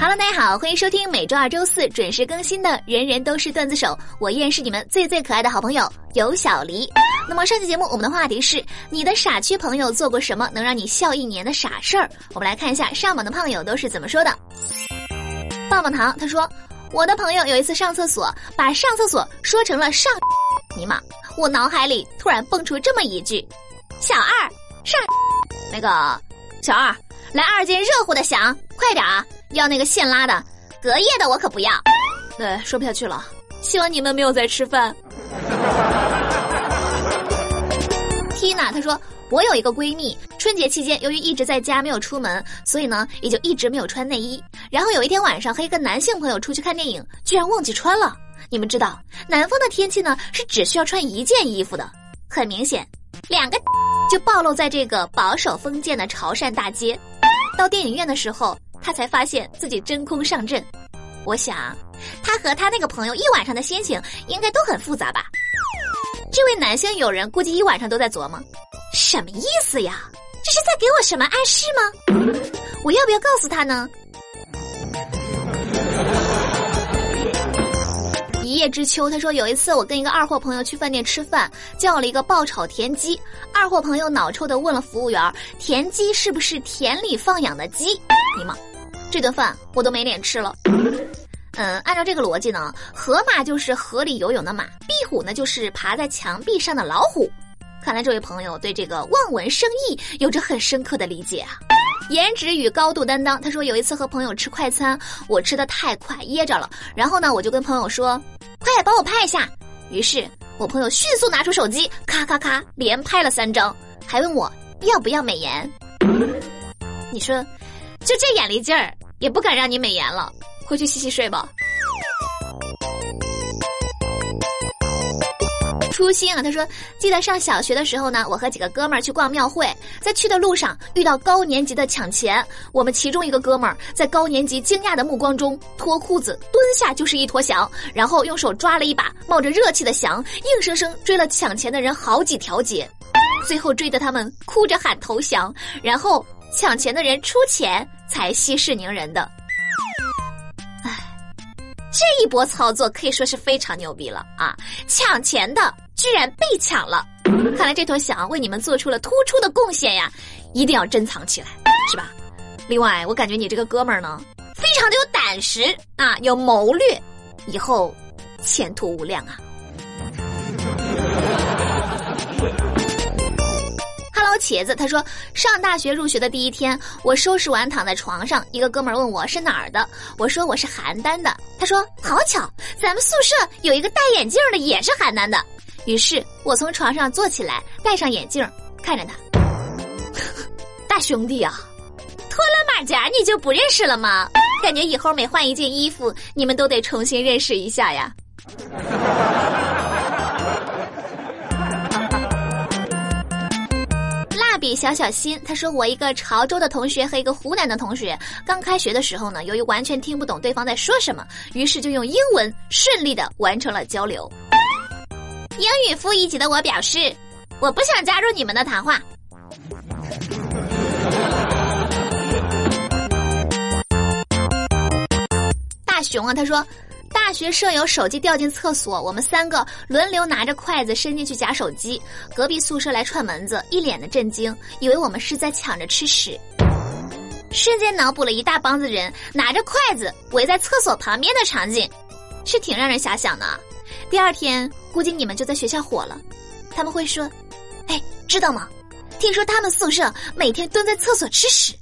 Hello，大家好，欢迎收听每周二、周四准时更新的《人人都是段子手》，我依然是你们最最可爱的好朋友有小黎。那么上期节目我们的话题是你的傻缺朋友做过什么能让你笑一年的傻事儿？我们来看一下上榜的胖友都是怎么说的。棒棒糖他说，我的朋友有一次上厕所，把上厕所说成了上，尼玛，我脑海里突然蹦出这么一句：小二上，那个小二来二斤热乎的响，快点啊！要那个现拉的，隔夜的我可不要。对，说不下去了。希望你们没有在吃饭。Tina 她说，我有一个闺蜜，春节期间由于一直在家没有出门，所以呢也就一直没有穿内衣。然后有一天晚上和一个男性朋友出去看电影，居然忘记穿了。你们知道，南方的天气呢是只需要穿一件衣服的。很明显，两个就暴露在这个保守封建的潮汕大街。到电影院的时候。他才发现自己真空上阵，我想，他和他那个朋友一晚上的心情应该都很复杂吧。这位男性友人估计一晚上都在琢磨，什么意思呀？这是在给我什么暗示吗？我要不要告诉他呢？一叶知秋，他说有一次我跟一个二货朋友去饭店吃饭，叫了一个爆炒田鸡，二货朋友脑抽的问了服务员，田鸡是不是田里放养的鸡？你妈！这顿饭我都没脸吃了。嗯，按照这个逻辑呢，河马就是河里游泳的马，壁虎呢就是爬在墙壁上的老虎。看来这位朋友对这个望文生义有着很深刻的理解啊。颜值与高度担当，他说有一次和朋友吃快餐，我吃的太快噎着了，然后呢我就跟朋友说，快帮我拍一下。于是我朋友迅速拿出手机，咔咔咔连拍了三张，还问我要不要美颜。你说，就这眼力劲儿。也不敢让你美颜了，回去洗洗睡吧。初心啊，他说，记得上小学的时候呢，我和几个哥们儿去逛庙会，在去的路上遇到高年级的抢钱，我们其中一个哥们儿在高年级惊讶的目光中脱裤子蹲下就是一坨翔，然后用手抓了一把冒着热气的翔，硬生生追了抢钱的人好几条街，最后追得他们哭着喊投降，然后。抢钱的人出钱才息事宁人的，哎，这一波操作可以说是非常牛逼了啊！抢钱的居然被抢了，看来这坨翔为你们做出了突出的贡献呀！一定要珍藏起来，是吧？另外，我感觉你这个哥们儿呢，非常的有胆识啊，有谋略，以后前途无量啊！茄子他说，上大学入学的第一天，我收拾完躺在床上，一个哥们儿问我是哪儿的，我说我是邯郸的。他说好巧，咱们宿舍有一个戴眼镜的也是邯郸的。于是我从床上坐起来，戴上眼镜，看着他，大兄弟啊，脱了马甲你就不认识了吗？感觉以后每换一件衣服，你们都得重新认识一下呀。比小小心，他说我一个潮州的同学和一个湖南的同学，刚开学的时候呢，由于完全听不懂对方在说什么，于是就用英文顺利的完成了交流。英语负一级的我表示，我不想加入你们的谈话。大熊啊，他说。大学舍友手机掉进厕所，我们三个轮流拿着筷子伸进去夹手机。隔壁宿舍来串门子，一脸的震惊，以为我们是在抢着吃屎。瞬间脑补了一大帮子人拿着筷子围在厕所旁边的场景，是挺让人遐想的。第二天估计你们就在学校火了，他们会说：“哎，知道吗？听说他们宿舍每天蹲在厕所吃屎。”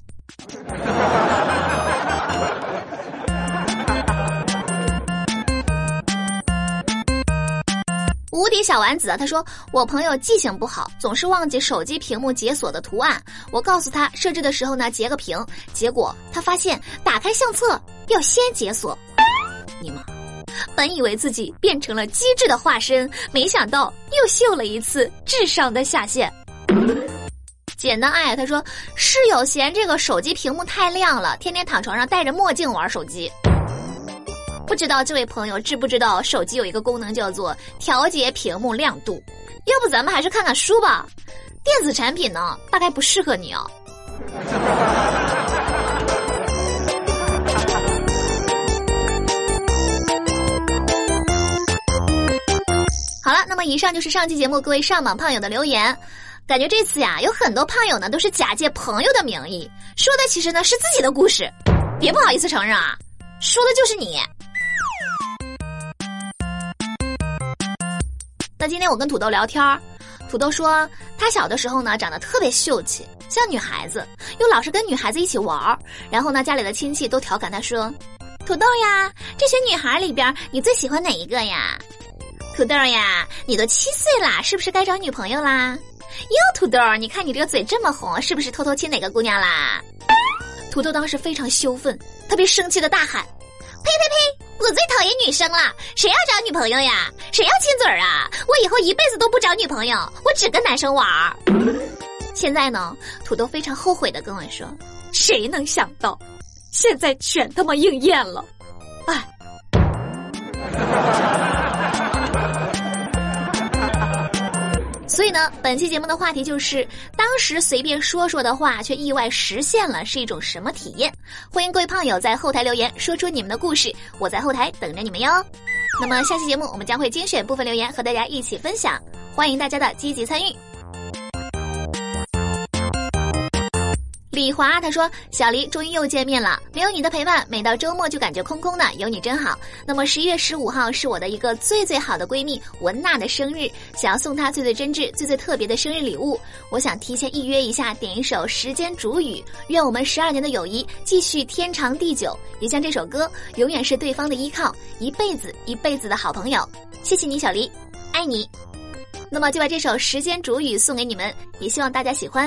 无敌小丸子啊，他说我朋友记性不好，总是忘记手机屏幕解锁的图案。我告诉他设置的时候呢，截个屏，结果他发现打开相册要先解锁。你妈！本以为自己变成了机智的化身，没想到又秀了一次智商的下限。简单爱他说室友嫌这个手机屏幕太亮了，天天躺床上戴着墨镜玩手机。不知道这位朋友知不知道手机有一个功能叫做调节屏幕亮度要不咱们还是看看书吧。电子产品呢大概不适合你哦好了那么以上就是上期节目各位上榜胖友的留言。感觉这次呀有很多胖友呢都是假借朋友的名义说的其实呢是自己的故事。别不好意思承认啊说的就是你。今天我跟土豆聊天儿，土豆说他小的时候呢长得特别秀气，像女孩子，又老是跟女孩子一起玩儿。然后呢，家里的亲戚都调侃他说：“土豆呀，这些女孩里边你最喜欢哪一个呀？”土豆呀，你都七岁啦，是不是该找女朋友啦？哟，土豆，你看你这个嘴这么红，是不是偷偷亲哪个姑娘啦？土豆当时非常羞愤，特别生气的大喊：“呸呸呸！我最讨厌女生了，谁要找女朋友呀？谁要亲嘴儿啊？我以后一辈子都不找女朋友，我只跟男生玩儿。”现在呢，土豆非常后悔的跟我说：“谁能想到，现在全他妈应验了，哎。”呢，本期节目的话题就是，当时随便说说的话，却意外实现了，是一种什么体验？欢迎各位胖友在后台留言，说出你们的故事，我在后台等着你们哟。那么下期节目我们将会精选部分留言和大家一起分享，欢迎大家的积极参与。李华他说：“小黎终于又见面了，没有你的陪伴，每到周末就感觉空空的。有你真好。那么十一月十五号是我的一个最最好的闺蜜文娜的生日，想要送她最最真挚、最最特别的生日礼物。我想提前预约一下，点一首《时间煮雨》，愿我们十二年的友谊继续天长地久。也像这首歌，永远是对方的依靠，一辈子一辈子的好朋友。谢谢你，小黎，爱你。那么就把这首《时间煮雨》送给你们，也希望大家喜欢。”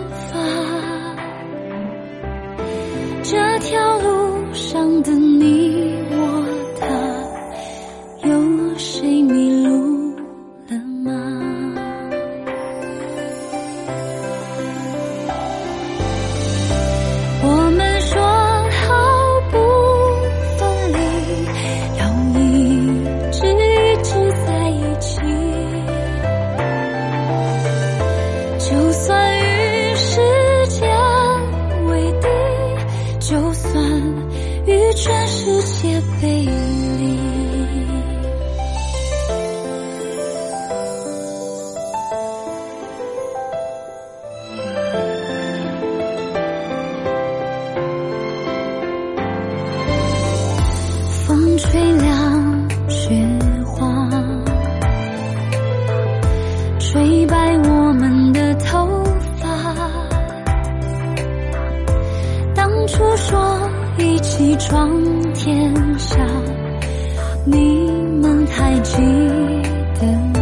当初说。一起闯天下，你们还记得吗？